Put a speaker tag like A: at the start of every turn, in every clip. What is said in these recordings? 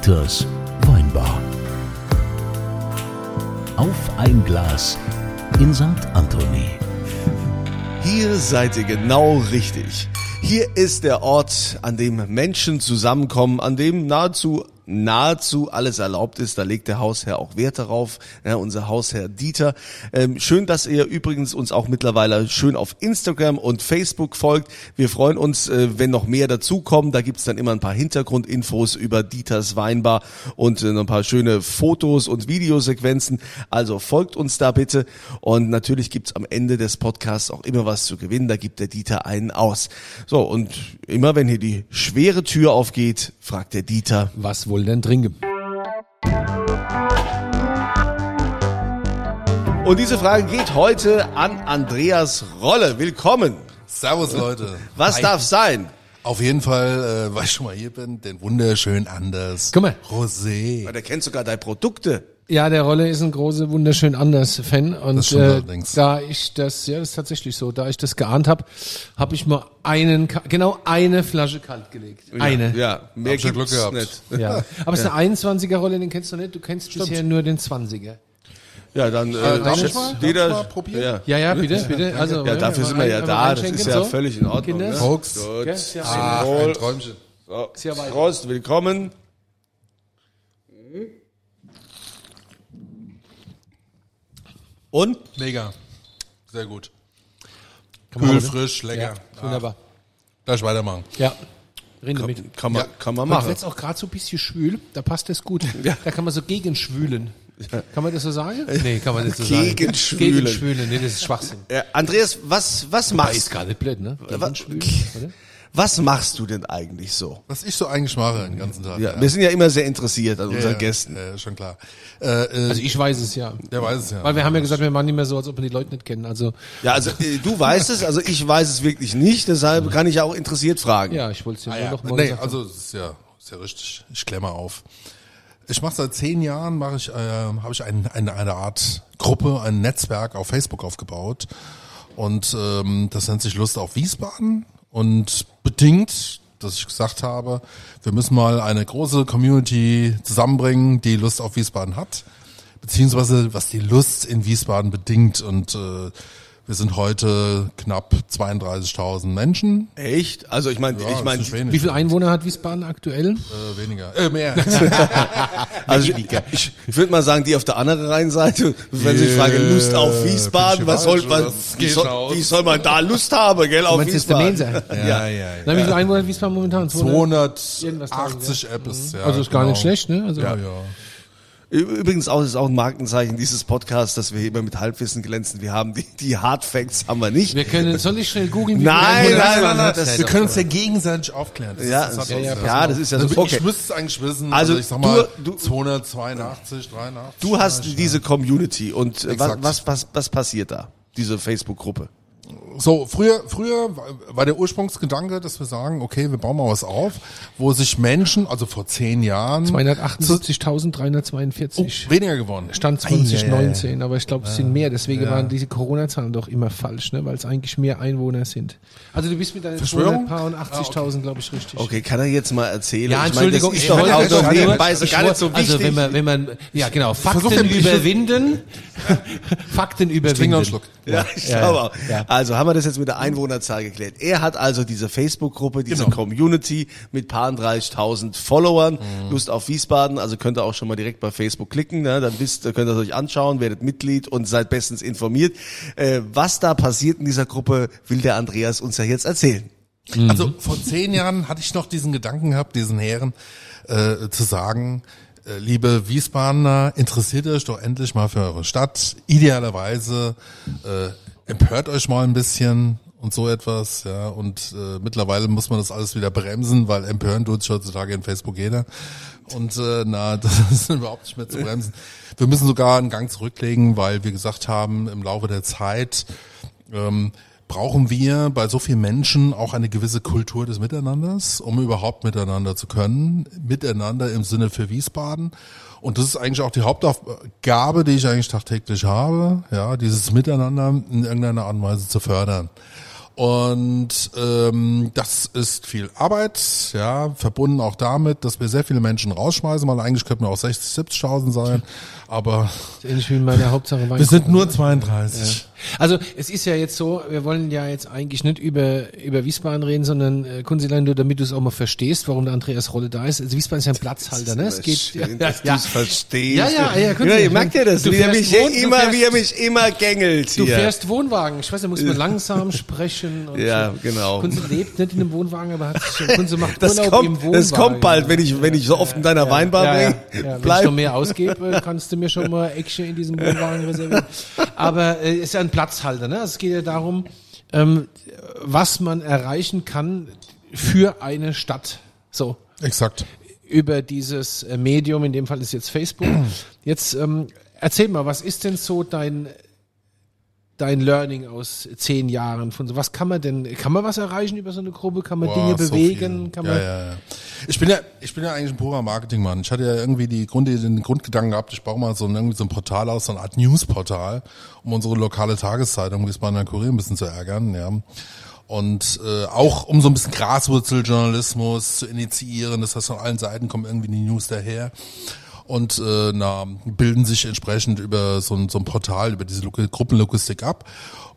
A: Dieters Weinbar. Auf ein Glas in St. Anthony.
B: Hier seid ihr genau richtig. Hier ist der Ort, an dem Menschen zusammenkommen, an dem nahezu nahezu alles erlaubt ist. Da legt der Hausherr auch Wert darauf, ja, unser Hausherr Dieter. Ähm, schön, dass ihr übrigens uns auch mittlerweile schön auf Instagram und Facebook folgt. Wir freuen uns, äh, wenn noch mehr dazukommen. Da gibt's dann immer ein paar Hintergrundinfos über Dieters Weinbar und äh, ein paar schöne Fotos und Videosequenzen. Also folgt uns da bitte. Und natürlich gibt's am Ende des Podcasts auch immer was zu gewinnen. Da gibt der Dieter einen aus. So, und immer wenn hier die schwere Tür aufgeht, fragt der Dieter,
C: Was wohl denn trinken?
B: Und diese Frage geht heute an Andreas Rolle. Willkommen.
D: Servus Leute.
B: Was
D: Hi.
B: darf sein?
D: Auf jeden Fall, äh, weil ich schon mal hier bin, den wunderschön Anders.
C: Guck mal.
D: Rosé.
B: Weil der kennt sogar deine Produkte.
C: Ja, der Rolle ist ein großer, wunderschön anders Fan und
D: Das stimmt
C: äh, da ich das, ja, das ist tatsächlich so, da ich das geahnt habe, habe ich mal einen, genau eine Flasche kalt gelegt. Eine.
B: Ja, mehr
D: Hab Glück gehabt.
B: nicht.
C: Ja. Aber es ist eine 21er Rolle, den kennst du nicht. Du kennst bisher nur den 20er.
B: Ja, dann äh,
D: darf ich mal? Darf
B: jeder,
D: mal probieren?
B: Ja.
C: Ja, ja, bitte, bitte. Also,
B: Ja, dafür sind wir ja da. Das ist ja
C: so.
B: völlig in Ordnung.
C: Kinder.
B: Ne?
D: Folks.
B: Gut.
C: Ja.
B: Wohl.
D: ein Träumchen.
B: So. Prost, willkommen. Und?
D: Mega. Sehr gut.
C: Kann
D: Kühl,
C: ne?
D: frisch, lecker.
C: Ja, wunderbar.
D: Gleich weitermachen.
C: Ja. Rinde mit.
B: Kann man,
D: Ja.
B: kann man machen.
C: jetzt auch gerade so ein bisschen schwül, da passt das gut.
B: Ja.
C: Da kann man so gegenschwülen. Kann man das so sagen? Nee, kann man das so sagen.
B: Gegenschwülen.
C: Gegenschwülen, nee, das ist Schwachsinn.
B: Äh, Andreas, was, was
C: Ah,
B: machst
C: ist gar nicht blöd, ne? Gegenschwülen, oder?
B: Was machst du denn eigentlich so?
D: Was ich so eigentlich mache den ganzen Tag.
B: Ja, wir sind ja immer sehr interessiert an unseren
D: ja,
B: Gästen.
D: Ja, schon klar. Äh, äh,
C: Also ich weiß es ja.
D: der weiß es ja.
C: Weil wir haben ja gesagt, wir machen nicht mehr so, als ob wir die Leute nicht kennen. Also
B: Ja, also äh, du weißt es, also ich weiß es wirklich nicht, deshalb kann ich ja auch interessiert fragen.
C: ja, ich wollte es ja
D: Ah, ja.
C: noch mal
D: Nee,
C: gesagt
D: also es ist ja, ist ja richtig. Ich klemme auf. Ich mache seit zehn Jahren, mache ich, äh, habe ich ein, eine, eine Art Gruppe, ein Netzwerk auf Facebook aufgebaut und ähm, das nennt sich Lust auf Wiesbaden und bedingt, dass ich gesagt habe, wir müssen mal eine große Community zusammenbringen, die Lust auf Wiesbaden hat, beziehungsweise was die Lust in Wiesbaden bedingt und äh, wir sind heute knapp 32.000 Menschen.
B: Echt? Also ich meine,
D: Ja,
B: ich meine.
C: Wie viele Einwohner hat Wiesbaden aktuell?
D: Äh, weniger. Äh, mehr.
B: also ich, ich, ich würde mal sagen, die auf der anderen Rheinseite, wenn Sie fragen, Lust auf Wiesbaden, was soll,
D: das
B: wie, soll, wie soll man da Lust haben, gell, auf
C: meinst, das ist der
B: Wiesbaden?
C: Mainzer?
D: ja, ja,
C: Na, wie viele Einwohner hat Wiesbaden momentan? 200? Irgendwas
D: 280 Apps, ja.
C: Also ist gar
D: genau.
C: nicht schlecht, ne? Also
D: Ja, ja.
B: Übrigens auch, ist auch ein Markenzeichen dieses Podcasts, dass wir hier immer mit Halbwissen glänzen. Wir haben die, die Hard Facts haben wir nicht.
C: wir können, soll ich schnell googeln?
B: Nein, nein, nein, nein, das-
D: Wir können uns ja gegenseitig aufklären. Das
B: Ja,
D: ist, das
B: ja, ja, ja, das ist ja so.
D: Also
B: Okay.
D: Ich müsste es eigentlich wissen.
B: Also,
D: Also, ich sag mal,
B: du- du-
D: 282, 83.
B: Du hast diese Community und äh, was, was, was, was passiert da? Diese Facebook-Gruppe.
D: So, früher, früher war der Ursprungsgedanke, dass wir sagen, okay, wir bauen mal was auf, wo sich Menschen, also vor zehn Jahren,
C: 278.342.
D: oh, weniger geworden.
C: Stand
D: Ei, ei, ei.
C: 2019, aber ich glaube, es sind mehr. Deswegen waren diese Corona-Zahlen doch immer falsch, ne? weil es eigentlich mehr Einwohner sind. Also du bist mit deinen
D: Verschwörung?
C: 280.000, glaube ich, richtig.
B: Okay, kann er jetzt mal erzählen?
C: Ja,
B: Ich meine,
C: Entschuldigung,
B: das ist
C: ich
B: doch
C: wollte
B: auch nebenbei
C: ich
B: gar nicht so wichtig.
C: Also wenn man, wenn man, ja genau, Fakten
D: ich-
C: überwinden, Fakten
D: Trink noch
C: überwinden.
D: einen Schluck.
B: Ja, ich
C: Ja,
B: glaube
C: ja,
B: auch.
C: ja.
B: Also haben wir das jetzt mit der Einwohnerzahl geklärt. Er hat also diese Facebook-Gruppe, diese
D: Genau.
B: Community mit paar 30.000 Followern.
C: Mhm.
B: Lust auf Wiesbaden, also könnt ihr auch schon mal direkt bei Facebook klicken. Ne? Dann wisst, könnt ihr es euch anschauen, werdet Mitglied und seid bestens informiert. Äh, was da passiert in dieser Gruppe, will der Andreas uns ja jetzt erzählen.
D: Also vor zehn Jahren hatte ich noch diesen Gedanken gehabt, diesen Herren, äh, zu sagen, äh, liebe Wiesbadener, interessiert euch doch endlich mal für eure Stadt. Idealerweise äh, empört euch mal ein bisschen und so etwas, ja. Und äh, mittlerweile muss man das alles wieder bremsen, weil empören tut sich heutzutage in Facebook jeder. Und äh, na, das ist überhaupt nicht mehr zu bremsen. Wir müssen sogar einen Gang zurücklegen, weil wir gesagt haben, im Laufe der Zeit ähm, brauchen wir bei so vielen Menschen auch eine gewisse Kultur des Miteinanders, um überhaupt miteinander zu können. Miteinander im Sinne für Wiesbaden. Und das ist eigentlich auch die Hauptaufgabe, die ich eigentlich tagtäglich habe, ja, dieses Miteinander in irgendeiner Art und Weise zu fördern. Und ähm, das ist viel Arbeit, ja, verbunden auch damit, dass wir sehr viele Menschen rausschmeißen, weil eigentlich könnten wir auch 60, 70.000 sein, aber
C: Ähnlich wie in meiner Hauptsache
D: wir sind nur 32.
C: Also es ist ja jetzt so, wir wollen ja jetzt eigentlich nicht über über Wiesbaden reden, sondern äh, Kunzilein, nur damit du es auch mal verstehst, warum der Andreas Rolle da ist. Also Wiesbaden ist ja ein Platzhalter, ne? Es geht
B: Schön, dass du's verstehst.
C: Ja, ja, ja,
B: ja, ihr merkt ja das,
C: Du
B: wie er mich
C: Wohn- du
B: immer,
C: fährst-
B: wie er mich immer gängelt
C: Du
B: hier.
C: fährst Wohnwagen. Ich weiß, da muss man langsam sprechen.
B: Ja, genau.
C: Kunze lebt nicht in einem Wohnwagen, aber hat sich, Kunze macht
B: Das
C: Urlaub im
B: kommt,
C: Wohnwagen.
B: das kommt bald, wenn ich, wenn ich so oft in deiner Weinbar
C: ja, ja,
B: bin.
C: ja. Wenn ich noch mehr ausgebe, kannst du mir schon mal Eckchen in diesem Wohnwagen reservieren. Aber äh, ist ja ein Platzhalter. Ne? Also Es geht ja darum, ähm, was man erreichen kann für eine Stadt. So
D: Exakt.
C: über dieses äh, Medium, in dem Fall ist jetzt Facebook. Jetzt ähm, erzähl mal, was ist denn so dein dein Learning aus zehn Jahren von so was kann man denn kann man was erreichen über so eine Gruppe kann man
D: Boah,
C: Dinge
D: so
C: bewegen
D: viel.
C: kann
D: ja,
C: man
D: ja, ja. Ich bin ja, ich bin ja eigentlich ein purer Marketingmann. Ich hatte ja irgendwie die Grund, den Grundgedanken gehabt, ich baue mal so ein, irgendwie so ein Portal aus, so eine Art Newsportal, um unsere lokale Tageszeitung Wiesbadener Kurier ein bisschen zu ärgern, ja. Und äh, auch um so ein bisschen Graswurzeljournalismus zu initiieren. Das heißt, von allen Seiten kommen irgendwie die News daher und äh, na, bilden sich entsprechend über so ein, so ein Portal, über diese Logi- Gruppenlogistik ab.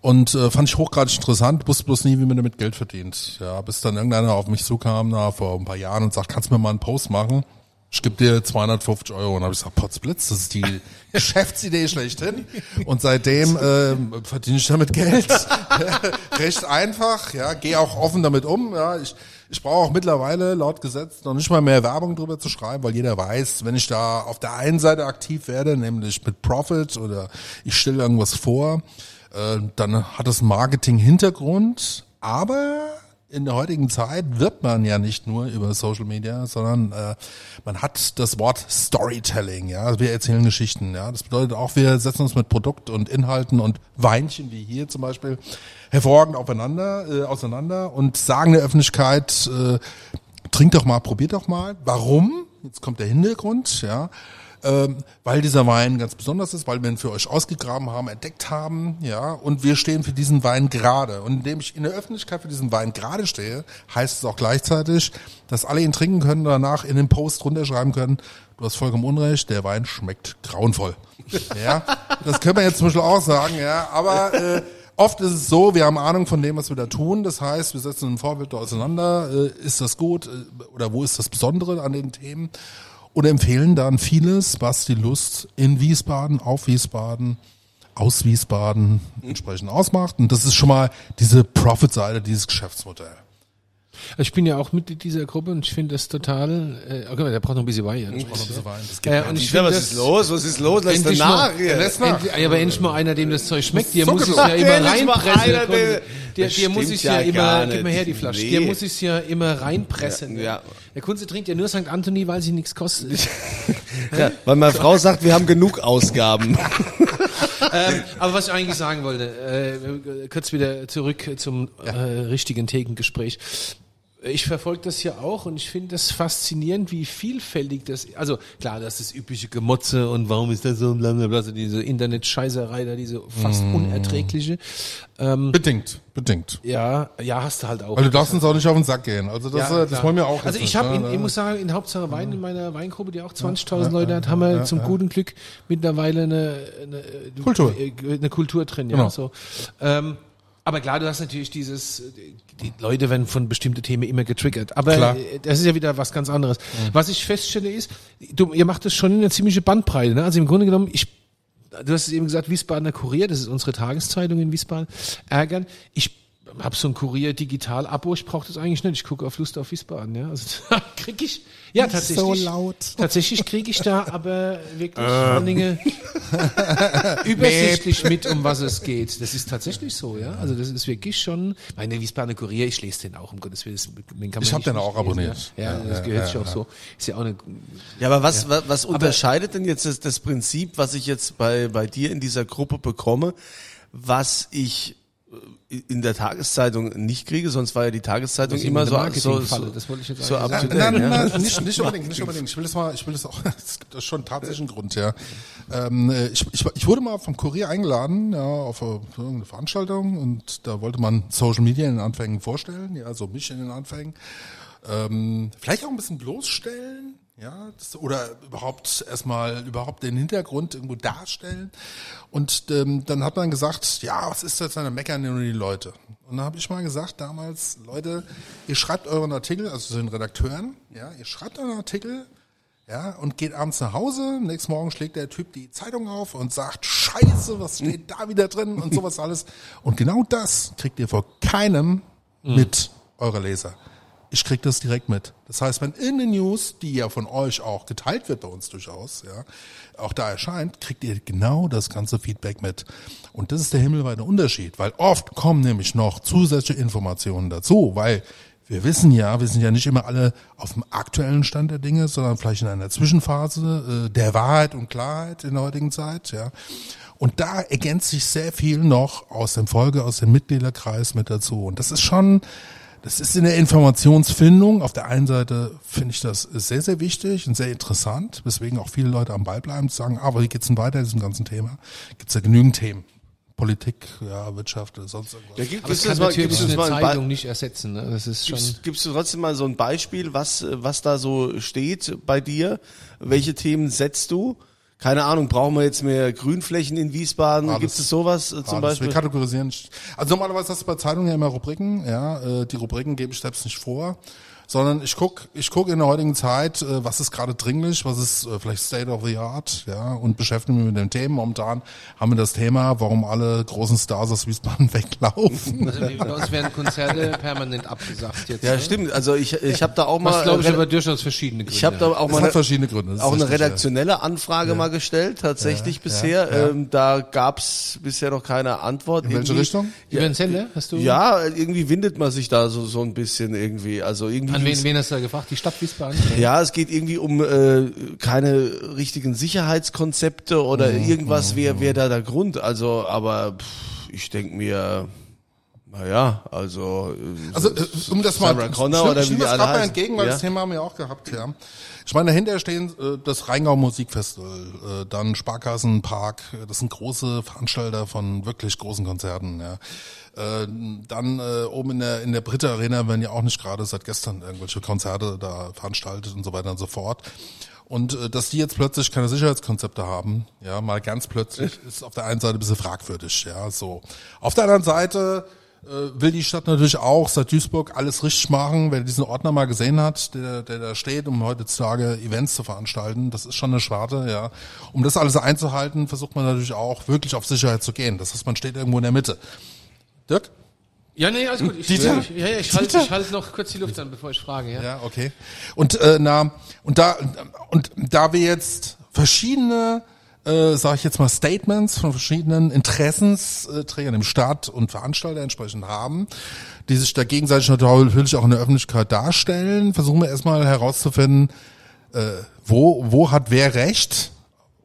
D: Und äh, fand ich hochgradig interessant, wusste bloß nie, wie man damit Geld verdient. Ja, bis dann irgendeiner auf mich zukam na, vor ein paar Jahren und sagt, kannst du mir mal einen Post machen? Ich gebe dir 250 Euro. Und habe ich gesagt, Potzblitz, das ist die Geschäftsidee schlechthin. Und seitdem äh, verdiene ich damit Geld. Recht einfach, ja, gehe auch offen damit um. Ja, ich, ich brauche auch mittlerweile laut Gesetz noch nicht mal mehr Werbung drüber zu schreiben, weil jeder weiß, wenn ich da auf der einen Seite aktiv werde, nämlich mit Profit oder ich stelle irgendwas vor, äh, dann hat einen Marketing-Hintergrund, aber in der heutigen Zeit wird man ja nicht nur über Social Media, sondern äh, man hat das Wort Storytelling, ja, Also wir erzählen Geschichten, ja. Das bedeutet auch, wir setzen uns mit Produkt und Inhalten und Weinchen, wie hier zum Beispiel, hervorragend aufeinander, äh, auseinander und sagen der Öffentlichkeit, äh, trink doch mal, probiert doch mal. Warum? Jetzt kommt der Hintergrund, ja. Ähm, weil dieser Wein ganz besonders ist, weil wir ihn für euch ausgegraben haben, entdeckt haben, ja, und wir stehen für diesen Wein gerade. Und indem ich in der Öffentlichkeit für diesen Wein gerade stehe, heißt es auch gleichzeitig, dass alle ihn trinken können und danach in den Post runterschreiben können, du hast vollkommen Unrecht, der Wein schmeckt grauenvoll. Ja, das können wir jetzt zum Beispiel auch sagen, ja, aber äh, Oft ist es so, wir haben Ahnung von dem, was wir da tun. Das heißt, wir setzen ein Vorbild auseinander. Äh, Ist das gut äh, oder wo ist das Besondere an den Themen? Oder empfehlen dann vieles, was die Lust in Wiesbaden, auf Wiesbaden, aus Wiesbaden entsprechend ausmacht. Und das ist schon mal diese Profit-Seite, dieses Geschäftsmodell.
C: ich bin ja auch Mitglied dieser Gruppe und ich finde das total äh, okay, der braucht noch ein bisschen Wein ja.
D: Das geht
C: Äh, und ich
B: Ja,
C: finde
B: was ist los? Was ist los? Lass
C: Endlich
B: dir nach
C: mal,
B: hier.
D: Lass nach.
C: Endlich, ja, aber endlich mal einer, dem das Zeug schmeckt. Dir
D: So
C: muss ich
D: genau.
C: ja immer
B: mal
C: reinpressen.
B: einer, der-
C: muss ich ja,
B: ja
C: immer, gib mir
B: nicht.
C: her die Flasche. Dir muss ich ja immer reinpressen.
B: Ja.
C: Der Kunze trinkt ja nur St. Anthony, weil sie nichts kostet.
B: Ja, weil meine Frau sagt, wir haben genug Ausgaben.
C: ähm, aber was ich eigentlich sagen wollte, äh, kurz wieder zurück zum äh, richtigen Thekengespräch. Ich verfolge das ja auch und ich finde das faszinierend, wie vielfältig das Also klar, das ist übliche Gemotze und warum ist das so, blablabla, also diese Internet-Scheißerei da, diese fast unerträgliche. Ähm,
D: Bedingt, bedingt.
C: ja, ja, hast du halt auch.
D: Weil du darfst uns auch nicht auf den Sack gehen. Also das,
C: Ja,
D: äh, das wollen wir auch
C: Also ich habe,
D: ne?
C: ich muss sagen, in Hauptsache Wein in meiner Weingruppe, die auch 20.000 Leute hat, haben wir zum guten Glück mittlerweile eine, eine
D: Kultur.
C: äh, eine Kultur drin, ja.
D: Genau.
C: So. Ähm, aber klar, du hast natürlich dieses, die Leute werden von bestimmten Themen immer getriggert. Aber
D: Klar.
C: äh, das ist ja wieder was ganz anderes. Was ich feststelle ist, du, ihr macht das schon in eine ziemliche Bandbreite. Ne? Also im Grunde genommen, ich du hast es eben gesagt, Wiesbadener Kurier, das ist unsere Tageszeitung in Wiesbaden, ärgern. Ich habe so ein Kurier digital Abo, ich brauche das eigentlich nicht. Ich gucke auf Lust auf Wiesbaden, ja. Also da krieg ich ja tatsächlich
D: so laut.
C: Tatsächlich kriege ich da aber wirklich vor Dinge übersichtlich mit, um was es geht. Das ist tatsächlich so, ja. Also das ist wirklich schon meine Wiesbadener Kurier, ich lese den auch um Gottes Willen. Den kann man
D: Ich hab
C: nicht
D: den auch
C: lesen,
D: abonniert.
C: Ja, ja,
D: Ja,
C: das
D: ja,
C: gehört
D: ja,
C: sich auch
D: ja.
C: so. Ist ja auch eine
B: Ja, aber was, was, was unterscheidet denn jetzt das, das Prinzip, was ich jetzt bei, bei dir in dieser Gruppe bekomme, was ich in der Tageszeitung nicht kriege, sonst war ja die Tageszeitung immer so, so, so,
C: das wollte ich jetzt
B: so
D: Nein,
B: ja.
D: nein, nein, nicht, nicht unbedingt, nicht unbedingt. Ich will das mal, ich will das auch, es gibt schon einen tatsächlichen Grund, ja. Ähm, äh, ich, ich, ich wurde mal vom Kurier eingeladen, ja, auf irgendeine Veranstaltung und da wollte man Social Media in den Anfängen vorstellen, ja, so mich in den Anfängen. Ähm, vielleicht auch ein bisschen bloßstellen, ja, das, oder überhaupt erstmal überhaupt den Hintergrund irgendwo darstellen. Und ähm, dann hat man gesagt, ja, was ist das, dann meckern nur die Leute. Und dann habe ich mal gesagt damals, Leute, ihr schreibt euren Artikel, also zu den Redakteuren, ja, ihr schreibt euren Artikel, ja, und geht abends nach Hause. Nächsten Morgen schlägt der Typ die Zeitung auf und sagt, Scheiße, was steht da wieder drin und sowas alles. Und genau das kriegt ihr vor keinem mit, eure Leser. Ich krieg das direkt mit. Das heißt, wenn in den News, die ja von euch auch geteilt wird bei uns durchaus, ja, auch da erscheint, kriegt ihr genau das ganze Feedback mit. Und das ist der himmelweite Unterschied, weil oft kommen nämlich noch zusätzliche Informationen dazu, weil wir wissen ja, wir sind ja nicht immer alle auf dem aktuellen Stand der Dinge, sondern vielleicht in einer Zwischenphase äh, der Wahrheit und Klarheit in der heutigen Zeit, ja. Und da ergänzt sich sehr viel noch aus dem Folge, aus dem Mitgliederkreis mit dazu. Und das ist schon, das ist in der Informationsfindung. Auf der einen Seite finde ich das sehr, sehr wichtig und sehr interessant, weswegen auch viele Leute am Ball bleiben und sagen, ah, aber wie geht's denn weiter in diesem ganzen Thema? Gibt's ja genügend Themen. Politik, ja, Wirtschaft, sonst irgendwas.
B: Ja, gibt
C: Aber es
B: es
C: kann
B: mal,
C: natürlich
B: gibt's
C: eine
B: mal
C: Zeitung nicht ersetzen. Ne? Das ist schon.
B: gibst, gibst du trotzdem mal so ein Beispiel, was, was da so steht bei dir? Welche Themen setzt du? Keine Ahnung, brauchen wir jetzt mehr Grünflächen in Wiesbaden?
D: Alles.
B: Gibt es sowas äh, zum
D: Alles.
B: Beispiel?
D: Wir kategorisieren. Also normalerweise hast du bei Zeitungen ja immer Rubriken. Ja, äh, die Rubriken gebe ich selbst nicht vor, sondern ich guck, ich guck in der heutigen Zeit, äh, was ist gerade dringlich, was ist äh, vielleicht State of the Art, ja, und beschäftige mich mit den Themen. Momentan haben wir das Thema, warum alle großen Stars aus Wiesbaden weglaufen.
C: Also bei uns werden Konzerte permanent abgesagt jetzt.
B: Ja,
C: ne?
B: stimmt. Also ich, ich habe da auch mal,
C: Was glaube ich aber durchaus verschiedene Gründe.
B: ich habe da auch
D: Das
B: mal
D: verschiedene Gründe.
B: auch eine
D: richtig, ja.
B: redaktionelle Anfrage mal gestellt, tatsächlich bisher.
D: ja.
B: Ähm, da gab's bisher noch keine Antwort.
D: In welche
B: Irgendwie-
D: Richtung?
C: Über den Sender hast du?
B: Ja, irgendwie windet man sich da so so ein bisschen irgendwie. Also irgendwie.
C: An wen, wen hast du da gefragt? Die Stadt Wiesbaden?
B: Ja, es geht irgendwie um äh, keine richtigen Sicherheitskonzepte oder
D: Mhm,
B: irgendwas wäre wär da der Grund. Also, aber pff, ich denk mir, naja, also, äh,
D: Also äh, um das mal,
B: Sarah Connor
D: ich,
B: oder wie
D: das gerade mal entgegen, weil
B: Ja.
D: das Thema haben wir auch gehabt, ja. Ich meine, dahinter stehen äh, das Rheingau Musikfestival, dann Sparkassenpark, das sind große Veranstalter von wirklich großen Konzerten, ja. Dann oben in der in der Britta Arena werden ja auch nicht gerade seit gestern irgendwelche Konzerte da veranstaltet und so weiter und so fort. Und äh, dass die jetzt plötzlich keine Sicherheitskonzepte haben, ja, mal ganz plötzlich, ist auf der einen Seite ein bisschen fragwürdig, ja, so. Auf der anderen Seite will die Stadt natürlich auch seit Duisburg alles richtig machen. Wer diesen Ordner mal gesehen hat, der, der da steht, um heutzutage Events zu veranstalten, das ist schon eine Schwarte, ja. Um das alles einzuhalten, versucht man natürlich auch wirklich auf Sicherheit zu gehen. Das heißt, man steht irgendwo in der Mitte. Dirk?
C: Ja, nee, alles gut. Ich,
D: Dieter?
C: ich, ja, ja, ich halte ich halt noch kurz die Luft an, bevor ich frage. Ja.
D: Ja, okay. Und äh, na und da und da wir jetzt verschiedene äh, sage ich jetzt mal Statements von verschiedenen Interessensträgern im Staat und Veranstalter entsprechend haben, die sich da gegenseitig natürlich auch in der Öffentlichkeit darstellen, versuchen wir erstmal herauszufinden, äh, wo wo hat wer recht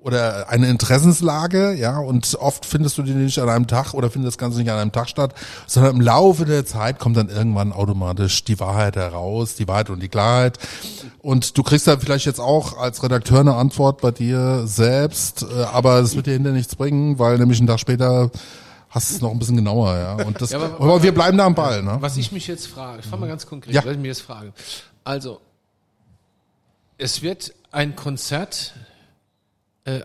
D: oder eine Interessenslage, ja, und oft findest du die nicht an einem Tag oder findet das Ganze nicht an einem Tag statt, sondern im Laufe der Zeit kommt dann irgendwann automatisch die Wahrheit heraus, die Wahrheit und die Klarheit. Und du kriegst da vielleicht jetzt auch als Redakteur eine Antwort bei dir selbst, äh, aber es wird dir hinter nichts bringen, weil nämlich einen Tag später hast du es noch ein bisschen genauer, ja. Und das,
C: Ja, aber-
D: aber, wir bleiben da am Ball, ne?
C: Was ich mich jetzt frage, ich fange mal ganz konkret,
D: Ja.
C: was ich mir jetzt frage. Also, es wird ein Konzert äh,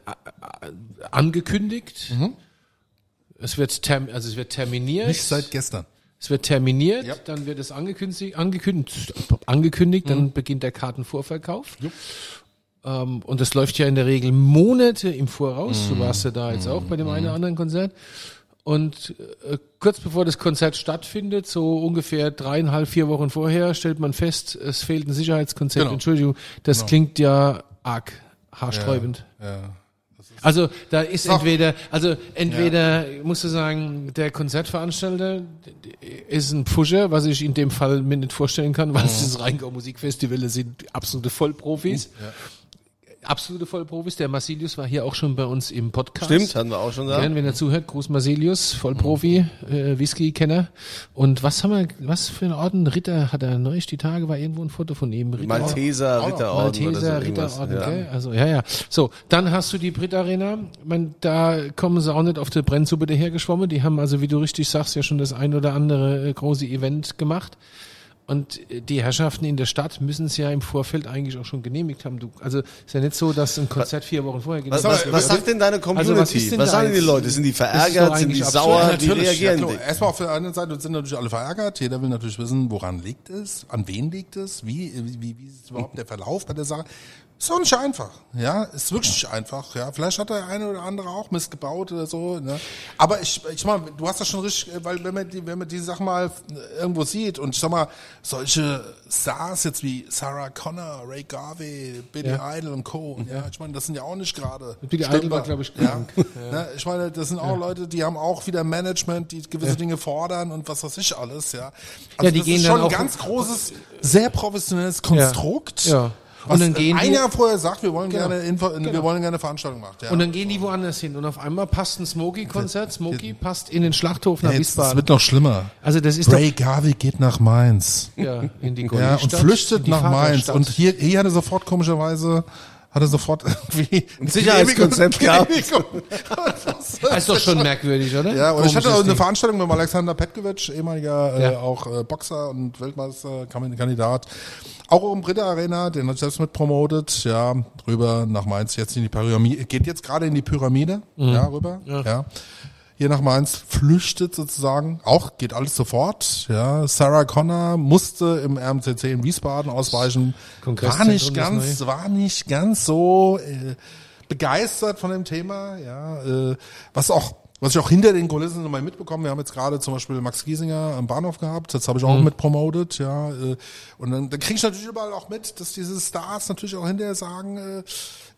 C: angekündigt.
D: Mhm.
C: Es wird also es wird terminiert.
D: Nicht seit gestern.
C: Es wird terminiert,
D: Ja.
C: dann wird es angekündigt, angekündigt, angekündigt
D: Mhm.
C: dann beginnt der Kartenvorverkauf. Ähm, und das läuft ja in der Regel Monate im Voraus.
D: Mhm.
C: Du warst ja da jetzt auch bei dem einen oder anderen Konzert. Und äh, kurz bevor das Konzert stattfindet, so ungefähr dreieinhalb, vier Wochen vorher, stellt man fest, es fehlt ein Sicherheitskonzept.
D: Genau.
C: Entschuldigung, das klingt ja arg haarsträubend.
D: Ja.
C: Also da ist
D: Doch.
C: entweder, also entweder musst du sagen, der Konzertveranstalter ist ein Pfuscher, was ich in dem Fall mir nicht vorstellen kann, weil es das Rheingau Musikfestival sind absolute Vollprofis. Absolute Vollprofis. Der Marsilius war hier auch schon bei uns im Podcast.
B: Stimmt, hatten wir auch schon da.
C: Gern, wenn er zuhört, Gruß Marsilius, Vollprofi, äh, Whisky-Kenner. Und was haben wir, was für einen Orden? Ritter hat er neulich die Tage, war irgendwo ein Foto von ihm. Ritter,
B: Malteser Ritterorden.
C: Malteser
B: so
C: Ritterorden,
B: ja.
C: gell? Also, ja, ja. So, dann hast du die Brit Arena. Ich mein, da kommen sie auch nicht auf der Brennsuppe dahergeschwommen. Die haben also, wie du richtig sagst, ja schon das ein oder andere äh, große Event gemacht. Und äh, die Herrschaften in der Stadt müssen es ja im Vorfeld eigentlich auch schon genehmigt haben. Du, also ist ja nicht so, dass ein Konzert vier Wochen vorher genehmigt
B: was, was sagt denn deine Community?
C: Also was ist denn
B: was sagen die
C: jetzt?
B: Leute? Sind die verärgert? Sind die sauer?
C: absurd.
B: Wie reagieren
D: ja,
B: die?
D: Erstmal auf der anderen Seite sind natürlich alle verärgert. Jeder will natürlich wissen, woran liegt es, an wen liegt es, wie, wie, wie ist überhaupt der Verlauf bei der Sache. Ist doch nicht einfach, ja, ist wirklich nicht einfach, ja. Vielleicht hat der eine oder andere auch Mist gebaut oder so, ne. Aber ich, ich meine, du hast das schon richtig, äh, weil wenn man die, wenn man die Sachen mal irgendwo sieht und ich sag mal, solche Stars jetzt wie Sarah Connor, Ray Garvey, Billy
C: Ja.
D: Idol und Co. Ja, ich meine, das sind ja auch nicht gerade.
C: Billy Idol war,
D: stümper.
C: glaub ich,
D: ja.
C: krank.
D: Ne, ich meine, das sind auch Leute, die haben auch wieder Management, die gewisse Dinge fordern und was weiß ich alles, ja. Also
C: Ja, die
D: das
C: gehen
D: ist
C: dann
D: schon ein
C: auch-
D: ganz großes, sehr professionelles Konstrukt.
C: Ja.
D: Was
C: Und dann gehen
D: ein Jahr vorher sagt, wir wollen
C: Genau.
D: gerne Info, wir
C: Genau.
D: wollen gerne Veranstaltung machen. Ja.
C: Und dann gehen die woanders hin. Und auf einmal passt ein Smokey-Konzert. Smokey passt in den Schlachthof nach
D: es
C: Wiesbaden.
D: wird noch schlimmer.
C: Also das ist
D: Ray Garvey geht nach Mainz.
C: ja, in die
D: Ja, und flüchtet nach Mainz. Und hier, hier hat er sofort komischerweise, hat er sofort irgendwie ein
B: Sicherheitskonzept gehabt.
C: Das ist doch schon merkwürdig, oder?
D: Ja, und ich hatte auch eine
C: Ding.
D: Veranstaltung mit Alexander Petkovic, ehemaliger äh,
C: Ja.
D: auch äh, Boxer und Weltmeisterkandidat. Auch im Britta Arena, den hat selbst mit promotet, ja, rüber nach Mainz, jetzt in die Pyramide, geht jetzt gerade in die Pyramide,
C: Mhm.
D: ja, rüber, ja. Hier nach Mainz flüchtet sozusagen, auch geht alles sofort, ja. Sarah Connor musste im RMCC in Wiesbaden ausweichen, war nicht ganz, war nicht ganz so äh, begeistert von dem Thema, ja, äh, was auch was ich auch hinter den Kulissen nochmal mitbekommen, wir haben jetzt gerade zum Beispiel Max Giesinger am Bahnhof gehabt, das habe ich auch mit promotet, ja. äh, Und dann, dann kriege ich natürlich überall auch mit, dass diese Stars natürlich auch hinterher sagen, äh,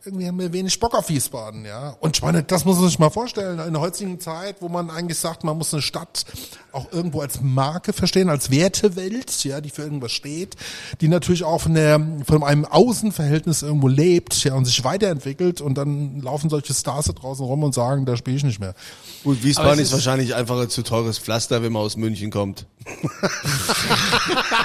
D: irgendwie haben wir wenig Bock auf Wiesbaden, ja. Und ich meine, das muss man sich mal vorstellen, in der heutigen Zeit, wo man eigentlich sagt, man muss eine Stadt auch irgendwo als Marke verstehen, als Wertewelt, ja, die für irgendwas steht, die natürlich auch von der, von einem Außenverhältnis irgendwo lebt, ja, und sich weiterentwickelt und dann laufen solche Stars da draußen rum und sagen, da spiele ich nicht mehr.
B: Gut, Wiesbaden
C: es
B: ist
C: ist-
B: wahrscheinlich einfach ein zu teures Pflaster, wenn man aus München kommt.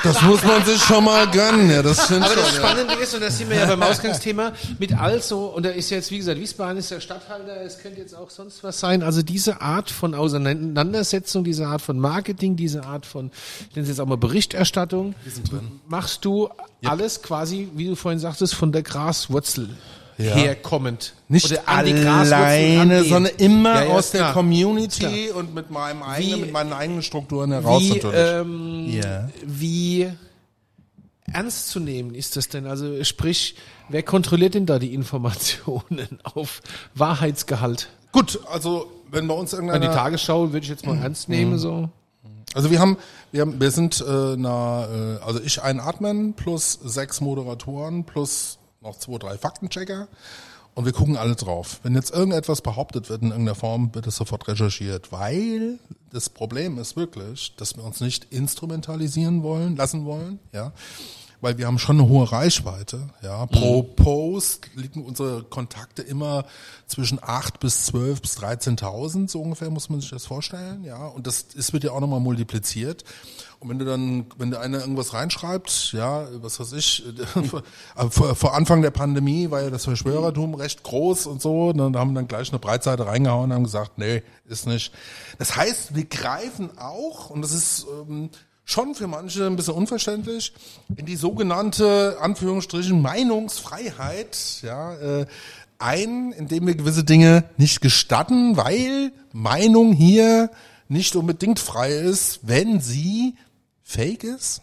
D: Das muss man sich schon mal gönnen, ja, das stimmt
C: Aber das
D: schon, ja.
C: Spannende ist, und das sind wir ja beim Ausgangsthema, mit also, und da ist jetzt, wie gesagt, Wiesbaden ist der Stadthalter, es könnte jetzt auch sonst was sein. Also diese Art von Auseinandersetzung, diese Art von Marketing, diese Art von, ich nenne es jetzt auch mal Berichterstattung, machst du alles quasi, wie du vorhin sagtest, von der Graswurzel
D: Ja.
C: herkommend.
D: Nicht alleine, sondern immer
C: Ja, ja,
D: aus der
C: klar.
D: Community und mit meinem eigenen,
C: Wie-
D: mit meinen eigenen Strukturen heraus
C: Wie,
D: natürlich.
C: ähm,
D: Ja.
C: wie ernst zu nehmen ist das denn? Also sprich, wer kontrolliert denn da die Informationen auf Wahrheitsgehalt?
D: Gut, also wenn bei uns
C: An
D: irgendeiner...
C: die Tagesschau würde ich jetzt mal ernst nehmen, so.
D: Also wir haben, wir haben, wir sind äh, na, äh, also ich ein Admin plus sechs Moderatoren plus noch zwei, drei Faktenchecker und wir gucken alle drauf. Wenn jetzt irgendetwas behauptet wird in irgendeiner Form, wird es sofort recherchiert, weil das Problem ist wirklich, dass wir uns nicht instrumentalisieren wollen, lassen wollen, ja. Weil wir haben schon eine hohe Reichweite, ja. Pro Post liegen unsere Kontakte immer zwischen acht bis zwölf bis 13.000, so ungefähr muss man sich das vorstellen, ja. Und das, das wird ja auch nochmal multipliziert. Und wenn du dann, wenn da einer irgendwas reinschreibt, ja, was weiß ich, vor, vor Anfang der Pandemie war ja das Verschwörertum recht groß und so, dann haben wir dann gleich eine Breitseite reingehauen und haben gesagt, nee, ist nicht. Das heißt, wir greifen auch, und das ist ähm, schon für manche ein bisschen unverständlich, in die sogenannte, Anführungsstrichen, Meinungsfreiheit, ja, äh, ein, indem wir gewisse Dinge nicht gestatten, weil Meinung hier nicht unbedingt frei ist, wenn sie fake ist,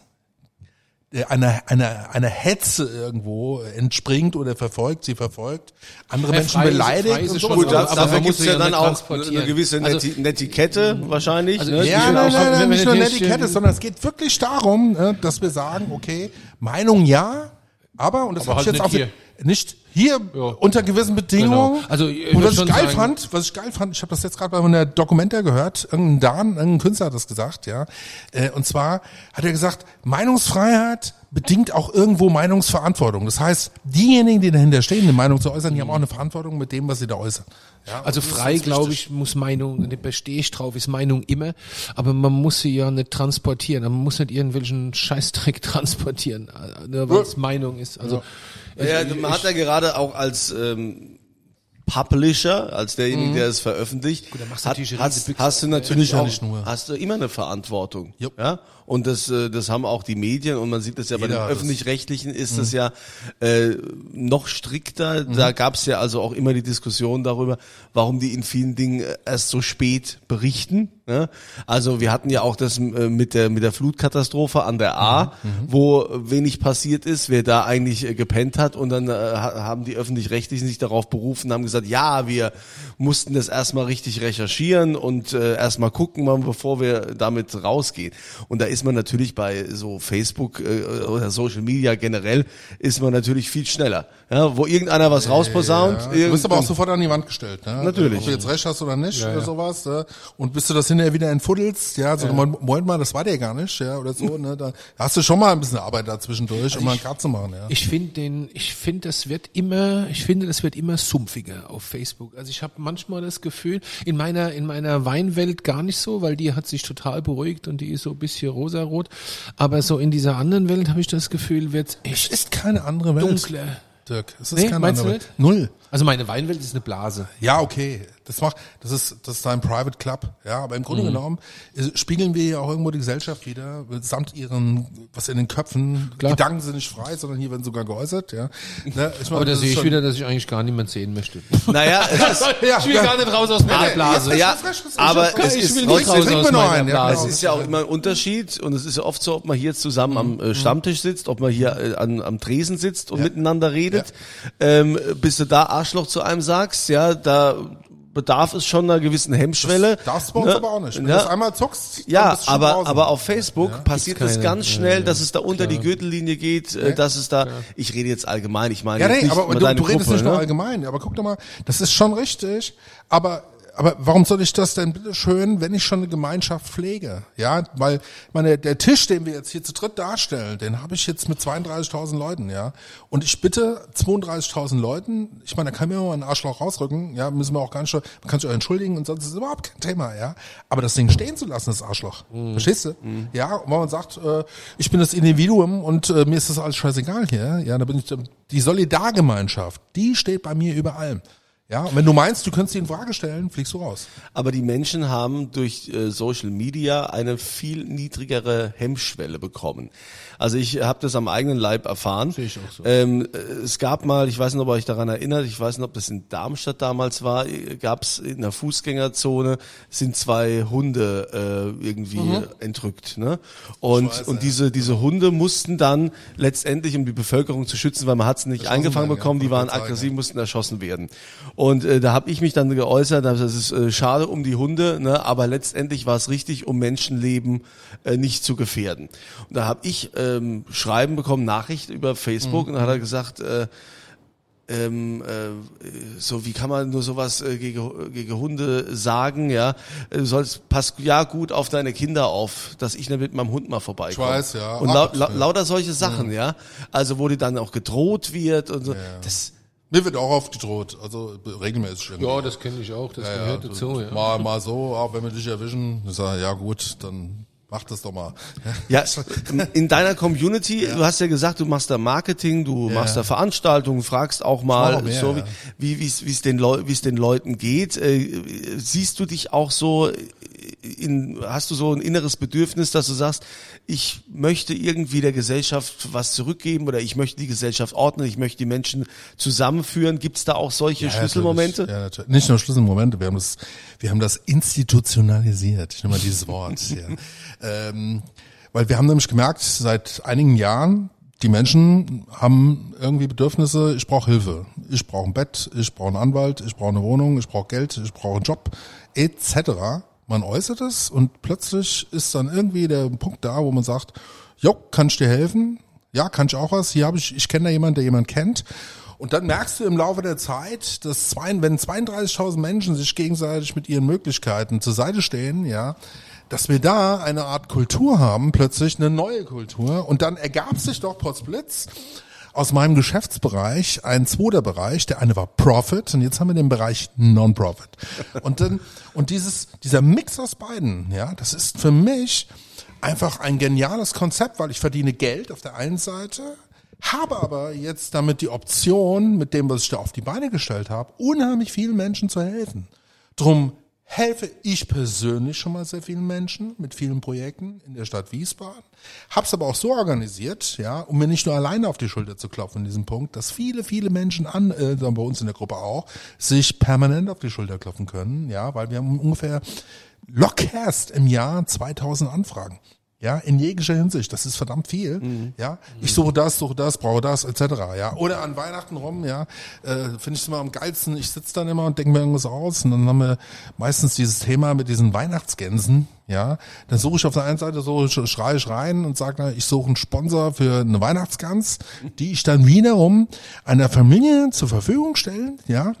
D: einer einer einer Hetze irgendwo entspringt oder verfolgt, sie verfolgt, andere
C: Ja,
D: Menschen beleidigt und so.
C: schon,
B: Gut,
C: aber-
B: da,
C: aber
B: dafür
C: muss
B: ja
C: ja
B: dann auch eine gewisse
C: Also-
B: Neti Netiquette wahrscheinlich.
C: Also
B: ne?
C: ich-
D: Ja, nein, nein, nein, nicht nur Netiquette, sondern es geht wirklich darum, äh, dass wir sagen, okay, Meinung ja, aber, und das habe ich
C: halt
D: jetzt auch
C: nicht
D: nicht hier
C: Ja.
D: unter gewissen Bedingungen.
C: Genau. Also, ich
D: und was ich geil
C: sagen-
D: fand, was ich geil fand, ich habe das jetzt gerade bei einer Dokumenta gehört, irgendein Dan, irgendein Künstler hat das gesagt, ja. Äh, Und zwar hat er gesagt, Meinungsfreiheit bedingt auch irgendwo Meinungsverantwortung. Das heißt, diejenigen, die dahinter stehen, eine Meinung zu äußern, die haben auch eine Verantwortung mit dem, was sie da äußern. Ja,
C: Also frei, glaube ich, muss Meinung, da bestehe ich drauf, ist Meinung immer, aber man muss sie ja nicht transportieren, man muss nicht irgendwelchen Scheißdreck transportieren, äh, nur weil es Meinung ist. Also
B: Ja,
C: ich-
B: man hat ja gerade auch als ähm, Publisher, als derjenige, der es veröffentlicht,
C: Mhm. dann machst du
B: hat, hast, hast du natürlich auch, hast du immer eine Verantwortung.
D: Jupp.
B: Ja? Und das, äh, das haben auch die Medien und man sieht das ja bei
D: Jeder
B: den
D: hat das.
B: öffentlich-rechtlichen ist das ja äh, noch strikter.
D: Mhm.
B: Da gab es ja also auch immer die Diskussion darüber, warum die in vielen Dingen äh, erst so spät berichten. Ne? Also wir hatten ja auch das äh, mit der mit der Flutkatastrophe an der A,
D: Mhm.
B: wo wenig passiert ist, wer da eigentlich äh, gepennt hat und dann äh, ha- haben die öffentlich-rechtlichen sich darauf berufen, haben gesagt, ja, wir mussten das erstmal richtig recherchieren und äh, erstmal gucken, mal, bevor wir damit rausgehen. Und da ist man natürlich bei so Facebook äh, oder Social Media generell ist man natürlich viel schneller. Ja, wo irgendeiner was rausposaunt.
D: Ja, du bist aber auch sofort an die Wand gestellt. Ne?
B: Natürlich.
D: Ob du jetzt recht hast oder nicht oder sowas. Ne? Und bis du das hinterher wieder entfuddelst, ja, so, Moment, Moment mal, das war der gar nicht, ja, oder so, ne? Da hast du schon mal ein bisschen Arbeit dazwischendurch, um mal einen Cut zu machen, ja.
C: Ich finde den, ich finde, das wird immer, ich finde, das wird immer sumpfiger auf Facebook. Also ich habe manchmal das Gefühl, in meiner, in meiner Weinwelt gar nicht so, weil die hat sich total beruhigt und die ist so ein bisschen rosarot. Aber so in dieser anderen Welt habe ich das Gefühl, wird
D: Es
C: echt
D: ist keine andere Welt.
C: dunkler.
D: Dirk, es ist
C: Nee,
D: keine andere
C: du
D: Welt. Null.
C: Also meine Weinwelt ist eine Blase.
D: Ja, okay. Das macht, das ist, das ist dein Private Club. Ja, aber im Grunde
C: Mhm.
D: genommen ist, spiegeln wir ja auch irgendwo die Gesellschaft wieder, samt ihren, was in den Köpfen,
C: Klar.
D: Gedanken sind nicht frei, sondern hier werden sogar geäußert, ja. Ne, ich meine,
C: Aber da
D: das
C: sehe
D: ist
C: ich wieder, dass ich eigentlich gar niemand sehen möchte.
B: Naja, es ist,
D: Ja,
C: ich will
D: ja.
C: gar nicht raus aus meiner Blase.
B: ja, aber
C: Ich
B: es
C: will
B: ist
D: ja, genau.
B: Es ist ja auch immer ein Unterschied und es ist ja oft so, ob man hier zusammen am äh, Stammtisch sitzt, ob man hier äh, an, am Tresen sitzt und miteinander redet. Ähm, bis du da Arschloch zu einem sagst, ja, da bedarf es schon einer gewissen Hemmschwelle.
D: Das darfst du bei uns
B: Ne?
D: aber auch nicht. Wenn
B: Ja.
D: du das einmal zuckst, dann
B: Ja,
D: bist du schon
B: aber,
D: draußen.
B: aber auf Facebook passiert
C: Gibt's
B: es ganz
C: ja,
B: schnell,
C: ja,
B: dass es da unter die Gürtellinie geht, äh, dass es da, ich rede jetzt allgemein, ich meine
D: Ja,
B: jetzt
D: nee,
B: nicht
D: aber du, du redest
B: Gruppe,
D: nicht nur
B: ne?
D: allgemein, aber guck doch mal, das ist schon richtig, aber aber warum soll ich das denn bitte schön, wenn ich schon eine Gemeinschaft pflege? Ja, weil meine der Tisch, den wir jetzt hier zu dritt darstellen, den habe ich jetzt mit 32.000 Leuten, ja. Und ich bitte 32.000 Leuten, ich meine, da kann mir mal ein Arschloch rausrücken, ja, müssen wir auch gar nicht, man kann sich auch entschuldigen und sonst ist es überhaupt kein Thema, ja. Aber das Ding stehen zu lassen, das Arschloch, verstehst du? Ja, und wenn man sagt, äh, ich bin das Individuum und äh, mir ist das alles scheißegal hier, ja, da bin ich die Solidargemeinschaft, die steht bei mir über allem. Ja, und wenn du meinst, du könntest die in Frage stellen, fliegst du raus.
B: Aber die Menschen haben durch äh, Social Media eine viel niedrigere Hemmschwelle bekommen. Also ich habe das am eigenen Leib erfahren.
C: Sehe ich auch so.
B: Ähm, äh, es gab mal, ich weiß nicht, ob ihr euch daran erinnert, ich weiß nicht, ob das in Darmstadt damals war, gab es in der Fußgängerzone sind zwei Hunde äh, irgendwie
C: Mhm.
B: entrückt. Ne? Und, und diese, diese Hunde mussten dann letztendlich, um die Bevölkerung zu schützen, weil man hat es nicht eingefangen
D: werden,
B: bekommen,
D: ja,
B: die waren aggressiv, mussten erschossen werden. Und äh, da habe ich mich dann geäußert, das ist äh, schade um die Hunde, ne, aber letztendlich war es richtig, um Menschenleben äh, nicht zu gefährden. Und da habe ich ähm, Schreiben bekommen, Nachricht über Facebook, und da hat er gesagt, äh, ähm, äh, so wie kann man nur sowas äh, gegen, gegen Hunde sagen, ja, du sollst pass ja gut auf deine Kinder auf, dass ich nicht mit meinem Hund mal vorbeikomme.
D: Ich weiß, ja.
B: Und lau lau
D: ja.
B: lauter solche Sachen, ja. Also wo dir dann auch gedroht wird und so. Das
D: Mir wird auch oft gedroht, also regelmäßig. irgendwie.
C: Ja, das kenne ich auch, das gehört dazu. Ja.
D: Mal, mal so, auch wenn wir dich erwischen, ich sage, ja gut, dann mach das doch mal.
B: Ja, in deiner Community, du hast ja gesagt, du machst da Marketing, du machst da Veranstaltungen, fragst auch mal,
D: auch mehr,
B: so wie
D: ja.
B: wie es den Leu den Leuten geht. Äh, siehst du dich auch so in hast du so ein inneres Bedürfnis, dass du sagst, ich möchte irgendwie der Gesellschaft was zurückgeben oder ich möchte die Gesellschaft ordnen, ich möchte die Menschen zusammenführen. Gibt es da auch solche Schlüsselmomente?
D: Natürlich. Ja, natürlich. Nicht nur Schlüsselmomente, wir haben das, wir haben das institutionalisiert. Ich nehme mal dieses Wort. ja. ähm, weil wir haben nämlich gemerkt, seit einigen Jahren, die Menschen haben irgendwie Bedürfnisse, ich brauche Hilfe, ich brauche ein Bett, ich brauche einen Anwalt, ich brauche eine Wohnung, ich brauche Geld, ich brauche einen Job, etc. Man äußert es und plötzlich ist dann irgendwie der Punkt da, wo man sagt, jo, kann ich dir helfen? Ja, kann ich auch was? Hier habe ich, ich kenne da jemanden, der jemand kennt. Und dann merkst du im Laufe der Zeit, dass zwei, wenn 32.000 Menschen sich gegenseitig mit ihren Möglichkeiten zur Seite stehen, ja, dass wir da eine Art Kultur haben, plötzlich eine neue Kultur. Und dann ergab sich doch Potsblitz aus meinem Geschäftsbereich ein zweiter Bereich. Der eine war Profit und jetzt haben wir den Bereich Non-Profit. Und dann, und dieses, dieser Mix aus beiden, ja, das ist für mich einfach ein geniales Konzept, weil ich verdiene Geld auf der einen Seite, habe aber jetzt damit die Option, mit dem, was ich da auf die Beine gestellt habe, unheimlich vielen Menschen zu helfen. Drum helfe ich persönlich schon mal sehr vielen Menschen mit vielen Projekten in der Stadt Wiesbaden. Hab's aber auch so organisiert, ja, um mir nicht nur alleine auf die Schulter zu klopfen in diesem Punkt, dass viele, viele Menschen an, äh, bei uns in der Gruppe auch, sich permanent auf die Schulter klopfen können, ja, weil wir haben ungefähr lockerst im Jahr 2000 Anfragen. Ja, in jeglicher Hinsicht. Das ist verdammt viel. Mhm. Ja, ich suche das, suche das, brauche das, etc. Ja, oder an Weihnachten rum. Ja, äh, finde ich es immer am geilsten. Ich sitze dann immer und denke mir irgendwas aus und dann haben wir meistens dieses Thema mit diesen Weihnachtsgänsen. Ja, dann suche ich auf der einen Seite so schreie ich rein und sage, ich suche einen Sponsor für eine Weihnachtsgans, die ich dann wiederum einer Familie zur Verfügung stellen. Ja,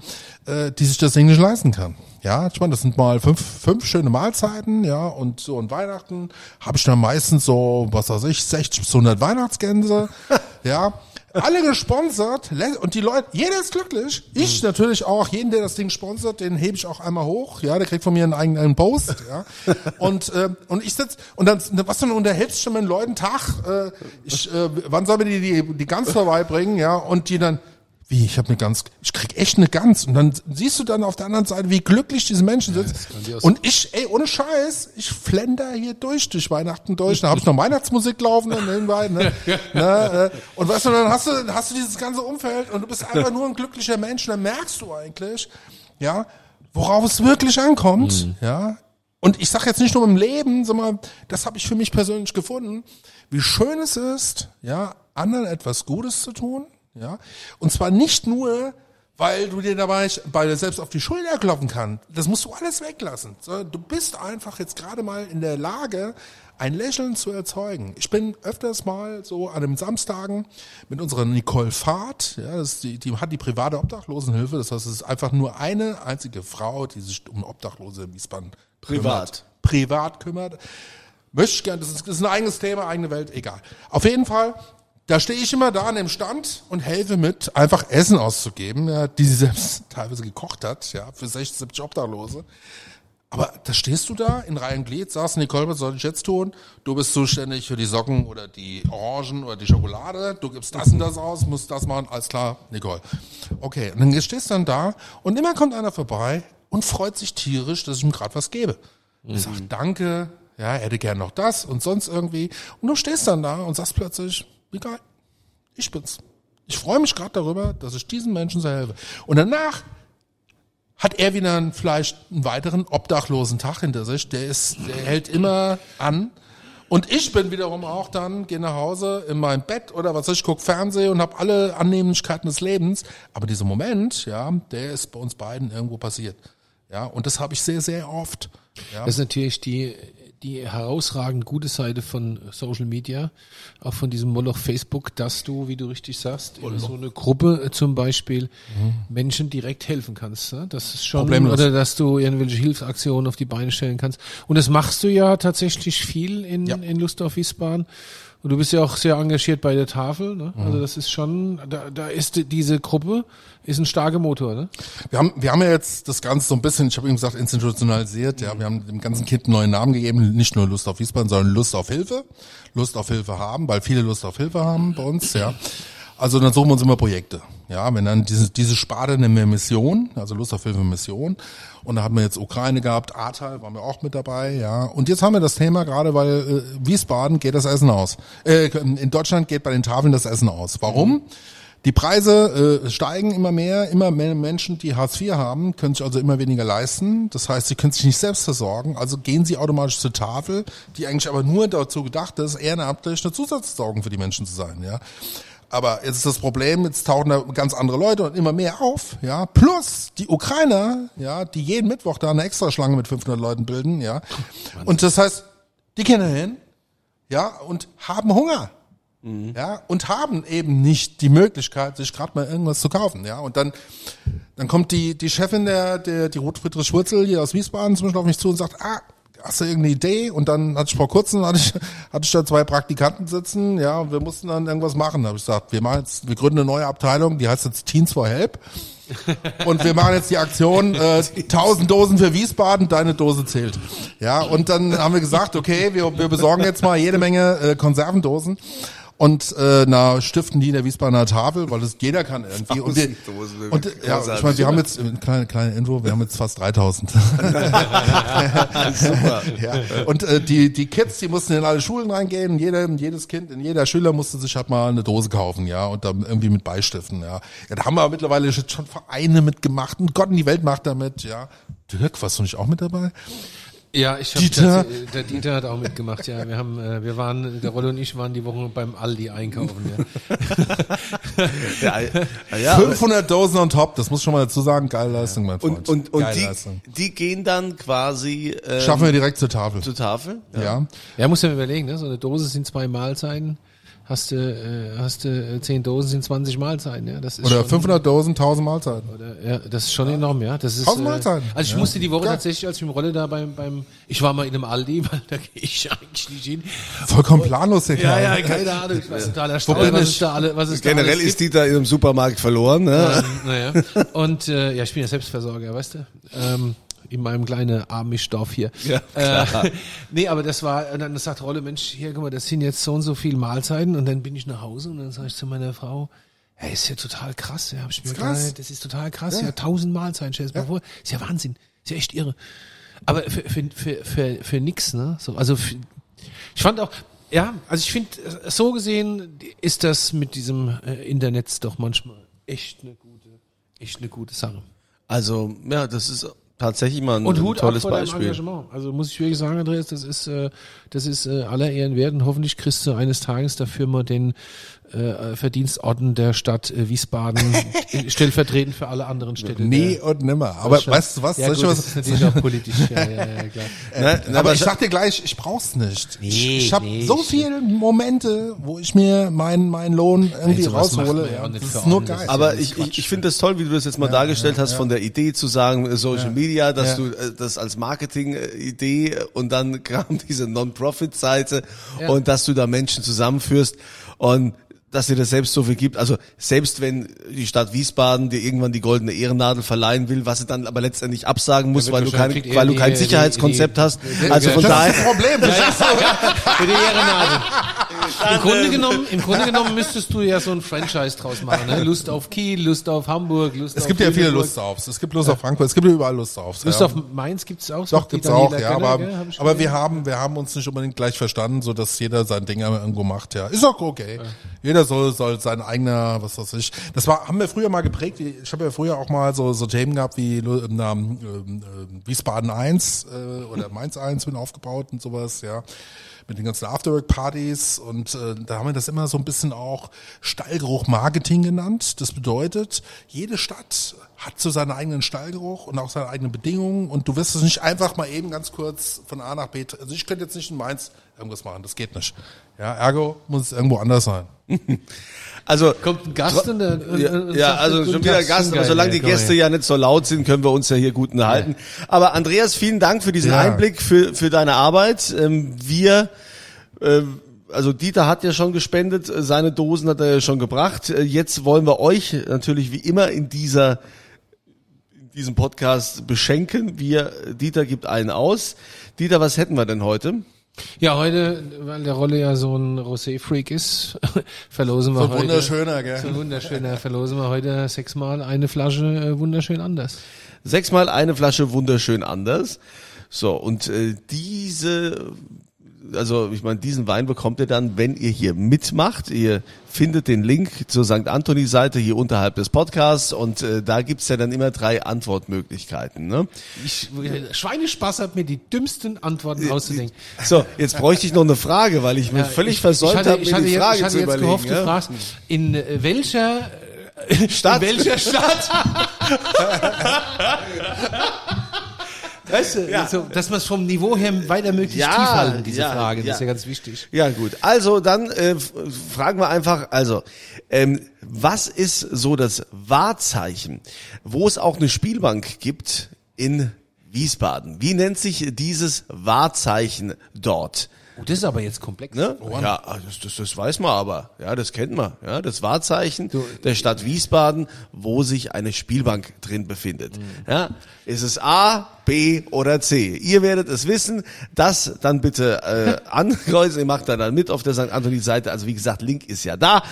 D: äh, die sich das Ding nicht leisten kann. Ja, ich meine, das sind mal fünf, fünf schöne Mahlzeiten, ja, und so an Weihnachten habe ich dann meistens so, was weiß ich, 60 bis 100 Weihnachtsgänse, ja, alle gesponsert und die Leute, jeder ist glücklich. Ich mhm. natürlich auch, jeden, der das Ding sponsert, den hebe ich auch einmal hoch, ja, der kriegt von mir einen eigenen Post, ja. Und äh, und ich sitz und dann was dann unterhältst du mit den Leuten Tag, äh, ich äh, wann soll mir die die die Gans vorbeibringen, ja, und die dann wie, ich habe eine Gans, ich krieg echt eine Gans. Und dann siehst du dann auf der anderen Seite, wie glücklich diese Menschen sind. Ja, und ich, ey, ohne Scheiß, ich flender hier durch, durch Weihnachten durch. Dann habe ich noch Weihnachtsmusik laufen und nebenbei. Ne? ne, äh, und weißt du, dann hast du, hast du dieses ganze Umfeld und du bist einfach nur ein glücklicher Mensch. Und dann merkst du eigentlich, ja, worauf es wirklich ankommt. Mhm. Ja, und ich sage jetzt nicht nur im Leben, sondern das habe ich für mich persönlich gefunden, wie schön es ist, ja, anderen etwas Gutes zu tun ja? Und zwar nicht nur, weil du dir dabei bei dir selbst auf die Schulter klopfen kannst. Das musst du alles weglassen. Du bist einfach jetzt gerade mal in der Lage, ein Lächeln zu erzeugen. Ich bin öfters mal so an den Samstagen mit unserer Nicole Fahrt, ja, das die, die hat die private Obdachlosenhilfe, das heißt, es ist einfach nur eine einzige Frau, die sich um Obdachlose in Wiesbaden
B: privat
D: kümmert. privat kümmert. Möchte ich gerne, das ist, das ist ein eigenes Thema, eigene Welt, egal. Auf jeden Fall da stehe ich immer da an dem Stand und helfe mit, einfach Essen auszugeben, ja, die sie selbst teilweise gekocht hat, ja, für 60, 70 Obdachlose. Aber da stehst du da in Reihen Glied, sagst, Nicole, was soll ich jetzt tun? Du bist zuständig für die Socken oder die Orangen oder die Schokolade. Du gibst das und das aus, musst das machen. Alles klar, Nicole. Okay, und dann stehst du dann da und immer kommt einer vorbei und freut sich tierisch, dass ich ihm gerade was gebe. Mhm. Ich sag, danke, ja, hätte gern noch das und sonst irgendwie. Und du stehst dann da und sagst plötzlich, egal. Ich bin's. Ich freue mich gerade darüber, dass ich diesen Menschen so helfe. Und danach hat er wieder einen, vielleicht einen weiteren obdachlosen Tag hinter sich. Der ist, der hält immer an. Und ich bin wiederum auch dann, gehe nach Hause in mein Bett oder was ich guck Fernsehen und habe alle Annehmlichkeiten des Lebens. Aber dieser Moment, ja, der ist bei uns beiden irgendwo passiert. Ja, und das habe ich sehr, sehr oft. Ja.
C: Das ist natürlich die die herausragend gute Seite von Social Media, auch von diesem Moloch Facebook, dass du, wie du richtig sagst, in so eine Gruppe äh, zum Beispiel mhm. Menschen direkt helfen kannst. Ne? Das ist schon, Problemlos. oder dass du irgendwelche Hilfsaktionen auf die Beine stellen kannst. Und das machst du ja tatsächlich viel in, ja. in Lust auf Wiesbaden. Und du bist ja auch sehr engagiert bei der Tafel. Ne? Mhm. Also das ist schon, da, da ist diese Gruppe ist ein starker Motor. Ne?
D: Wir haben, wir haben ja jetzt das Ganze so ein bisschen, ich habe eben gesagt, institutionalisiert. Ja, wir haben dem ganzen Kind einen neuen Namen gegeben, nicht nur Lust auf Wiesbaden, sondern Lust auf Hilfe. Lust auf Hilfe haben, weil viele Lust auf Hilfe haben bei uns. Ja. Also dann suchen wir uns immer Projekte. Ja, wenn dann diese, diese Sparte eine Mission, also Lust auf Hilfe Mission. Und da haben wir jetzt Ukraine gehabt, Ahrtal waren wir auch mit dabei, ja. Und jetzt haben wir das Thema gerade, weil äh, Wiesbaden geht das Essen aus. Äh, in Deutschland geht bei den Tafeln das Essen aus. Warum? Die Preise äh, steigen immer mehr, immer mehr Menschen, die Hartz IV haben, können sich also immer weniger leisten. Das heißt, sie können sich nicht selbst versorgen, also gehen sie automatisch zur Tafel, die eigentlich aber nur dazu gedacht ist, ehrenamtlich eine Zusatzversorgung für die Menschen zu sein. Ja. Aber jetzt ist das Problem, jetzt tauchen da ganz andere Leute und immer mehr auf, ja. Plus die Ukrainer, ja, die jeden Mittwoch da eine Extraschlange mit 500 Leuten bilden, ja. Und das heißt, die gehen hin, ja, und haben Hunger. Mhm. Ja, und haben eben nicht die Möglichkeit, sich gerade mal irgendwas zu kaufen, ja. Und dann, dann kommt die, die Chefin der, der, die Ruth Friedrich Schwurzel hier aus Wiesbaden zum Beispiel auf mich zu und sagt, ah, hast du irgendeine Idee? Und dann hatte ich vor kurzem, hatte ich, hatte ich da zwei Praktikanten sitzen, ja, und wir mussten dann irgendwas machen. Da habe ich gesagt, wir machen jetzt, wir gründen eine neue Abteilung, die heißt jetzt Teens for Help. Und wir machen jetzt die Aktion, äh, 1000 Dosen für Wiesbaden, deine Dose zählt. Ja, und dann haben wir gesagt, okay, wir, wir besorgen jetzt mal jede Menge äh, Konservendosen und äh, na stiften die in der Wiesbadener Tafel, weil das jeder kann irgendwie. Und, wir, und ja, ich meine, wir haben jetzt äh, kleine kleine Info, wir haben jetzt fast 3000.
B: Super.
D: ja. Und äh, die die Kids, die mussten in alle Schulen reingehen, jeder, jedes Kind, in jeder Schüler musste sich halt mal eine Dose kaufen, ja, und dann irgendwie mit Beistiften, ja. Ja, da haben wir mittlerweile schon Vereine mitgemacht und Gott in die Welt macht damit, ja. Dirk, warst du nicht auch mit dabei?
C: Ja, ich hab
D: Dieter?
C: Das, der Dieter hat auch mitgemacht, ja. Wir haben, äh, wir waren, der Rolle und ich waren die Woche beim Aldi einkaufen, ja.
B: Ja, ja,
D: 500 Dosen on top, das muss schon mal dazu sagen, geile Leistung, mein
B: und
D: Freund.
B: und, und
D: geile
B: die,
D: Leistung.
B: die gehen dann quasi ähm,
D: Schaffen wir direkt zur Tafel.
B: zur Tafel.
D: ja.
C: Ja, muss ja überlegen, ne? So eine Dose sind zwei Mahlzeiten. Hast du, äh, hast du äh, zehn Dosen sind 20 Mahlzeiten, ja. Das ist
D: Oder
C: schon,
D: 500 Dosen, 1000 Mahlzeiten.
C: Oder, ja, das ist schon enorm, ja. Das ist,
D: Tausend Mahlzeiten.
C: Also ich
D: Ja.
C: musste die Woche
D: Ja.
C: tatsächlich, als ich mit dem Rolle da beim, beim, ich war mal in einem Aldi, weil da gehe ich eigentlich nicht hin.
D: Vollkommen planlos, der
C: Ja,
D: Kerl.
C: ja, keine Ahnung. Total
D: bin
C: erstaunt, was
D: ich?
C: es da alle, was da
B: Generell
C: alles
B: ist Dieter in einem Supermarkt verloren. Ne?
C: naja. Und äh, ja, ich bin ja Selbstversorger, weißt du? Ähm, in meinem kleinen Amish-Dorf hier.
B: Ja,
C: Äh, nee, aber das war, und dann sagt Rolle, Mensch, hier, guck mal, das sind jetzt so und so viele Mahlzeiten. Und dann bin ich nach Hause und dann sage ich zu meiner Frau, hey, ist ja total krass. Ja, hab ich mir
D: Ist krass.
C: gedacht, das ist total krass. Ja, tausend Mahlzeiten, stell dir das mal vor. Ist ja Wahnsinn. Ist ja echt irre. Aber für, für, für, für, für nix, ne? So, also für, ich fand auch, ja, also ich finde, so gesehen ist das mit diesem äh, Internet doch manchmal echt eine gute, echt eine gute Sache.
B: Also ja, das ist tatsächlich mal ein,
C: Und
B: ein
C: Hut ab
B: tolles
C: vor deinem
B: Beispiel.
C: Engagement. Also muss ich wirklich sagen, Andreas, das ist, äh, das ist äh, aller Ehren wert und hoffentlich kriegst du eines Tages dafür mal den äh, Verdienstorden der Stadt äh, Wiesbaden stellvertretend für alle anderen Städte.
D: Nie
C: der-
D: und nimmer. Aber weißt du was?
C: Ja,
D: Soll
C: gut,
D: ich
C: das
D: was
C: ist natürlich auch politisch. Ja, ja, ja, klar.
B: Ne? Na,
D: aber ich sag dir gleich, ich brauch's nicht. ich
C: Nee,
D: ich habe
C: nee,
D: so viele Momente, wo ich mir meinen meinen Lohn irgendwie
C: macht
D: raushole.
C: ja
D: Ja, das ist nur geil.
B: Aber ich,
C: Quatsch.
B: ich, ich finde das toll, wie du das jetzt mal dargestellt hast, von der Idee zu sagen, äh, Social Media, dass
D: Ja.
B: du äh, das als Marketing-Idee äh, und dann kam diese Non-Profit-Seite
C: Ja.
B: und dass du da Menschen zusammenführst und dass dir das selbst so viel gibt. Also selbst wenn die Stadt Wiesbaden dir irgendwann die goldene Ehrennadel verleihen will, was sie dann aber letztendlich absagen muss, weil du kein, weil du kein
C: die-
B: Sicherheitskonzept
C: die-
B: hast.
C: die-
B: Also von
C: das
B: daher.
D: das ist das Problem. Verstehst du?
C: Für die Ehrennadel. Im Grunde genommen, im Grunde genommen müsstest du ja so ein Franchise draus machen. Ne? Lust auf Kiel, Lust auf Hamburg, Lust
D: Es
C: auf
D: gibt ja viele. Lust aufs. Es gibt Lust auf Frankfurt. Es gibt ja überall Lust aufs.
C: Lust
D: ja.
C: auf Mainz gibt's auch.
D: Doch,
C: Die
D: gibt's auch, ja, aber,
C: gell,
D: aber
C: gesehen.
D: wir haben, wir haben uns nicht unbedingt gleich verstanden, so dass jeder sein Ding irgendwo macht, ja. Ist auch okay. Jeder soll, soll sein eigener, was weiß ich. Das war, haben wir früher mal geprägt. Ich habe ja früher auch mal so, so Themen gehabt wie ähm, ähm, äh, Wiesbaden 1 äh, oder Mainz 1 bin aufgebaut und sowas, ja. Mit den ganzen Afterwork-Partys und äh, da haben wir das immer so ein bisschen auch Stallgeruch-Marketing genannt. Das bedeutet, jede Stadt hat so seinen eigenen Stallgeruch und auch seine eigenen Bedingungen und du wirst es nicht einfach mal eben ganz kurz von A nach B. Also ich könnte jetzt nicht in Mainz irgendwas machen, das geht nicht. Ja, ergo muss es irgendwo anders sein.
B: Also
C: Kommt ein Gast und, der, und,
B: Ja,
C: und
B: ja also schon wieder
C: Tag,
B: Gast, aber solange die. Gäste ja nicht so laut sind, können wir uns ja hier gut unterhalten. Aber Andreas, vielen Dank für diesen
D: Ja.
B: Einblick, für, für deine Arbeit. Ähm, Wir, äh, also Dieter hat ja schon gespendet, seine Dosen hat er ja schon gebracht. Äh, Jetzt wollen wir euch natürlich wie immer in dieser in diesem Podcast beschenken. Wir, Dieter gibt einen aus. Dieter, was hätten wir denn heute?
C: Ja, heute, weil der Rolle ja so ein Rosé-Freak ist, verlosen wir
D: So
C: heute.
D: wunderschöner, gell?
C: So wunderschöner, verlosen wir heute sechsmal eine Flasche äh, wunderschön anders.
B: Sechsmal eine Flasche wunderschön anders. So, und äh, diese, also ich meine, diesen Wein bekommt ihr dann, wenn ihr hier mitmacht. Ihr findet den Link zur St. Anthony-Seite hier unterhalb des Podcasts und äh, da gibt's ja dann immer drei Antwortmöglichkeiten. Ne?
C: Ich, Schweinespaß hat mir die dümmsten Antworten auszudenken.
B: So, jetzt bräuchte ich noch eine Frage, weil ich mir
C: Ja,
B: völlig
C: ich-
B: versäumt
C: ich
B: habe,
C: ich
B: mir
C: hatte
B: die
C: jetzt-
B: Frage
C: ich hatte
B: zu
C: jetzt
B: überlegen.
C: gehofft,
B: ja?
C: du fragst, in äh, welcher äh,
B: Stadt?
C: In welcher Stadt? weißt du,
B: Ja.
C: so, dass man es vom Niveau her weiter möglichst
B: Ja,
C: tief halten, diese
B: ja,
C: Frage. Das ist ja ganz wichtig.
B: Ja gut, also dann äh, fragen wir einfach, also ähm, was ist so das Wahrzeichen, wo es auch eine Spielbank gibt in Wiesbaden. Wie nennt sich dieses Wahrzeichen dort?
C: Oh, das ist aber jetzt komplex.
B: Ne? Ja, ah, das, das, das weiß man aber. Ja, das kennt man. Ja, das Wahrzeichen der Stadt Wiesbaden, wo sich eine Spielbank drin befindet. Ja, ist es A, B oder C? Ihr werdet es wissen. Das dann bitte äh, ankreuzen. Ihr macht da dann mit auf der St. Anthony-Seite. Also wie gesagt, Link ist ja da.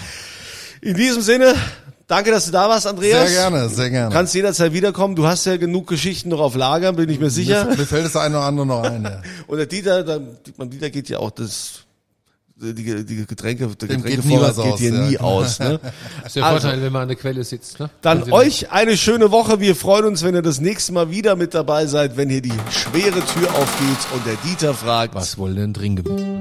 B: In diesem Sinne, danke, dass du da warst, Andreas.
D: Sehr gerne, sehr gerne.
B: Kannst jederzeit wiederkommen. Du hast ja genug Geschichten noch auf Lager, bin ich mir sicher.
D: Mir, mir fällt das eine oder andere noch ein. Ja.
B: Und der Dieter, der, beim Dieter geht ja auch das, die, die Getränke, der
D: Dem geht
B: Getränkevorrat
D: nie was
B: geht
D: aus,
B: hier
D: ja.
B: nie aus. Ne?
C: Das ist der
B: Also-
C: Vorteil, wenn man an der Quelle sitzt. Ne?
B: Dann euch eine schöne Woche. Wir freuen uns, wenn ihr das nächste Mal wieder mit dabei seid, wenn hier die schwere Tür aufgeht und der Dieter fragt,
C: Was wollen denn trinken?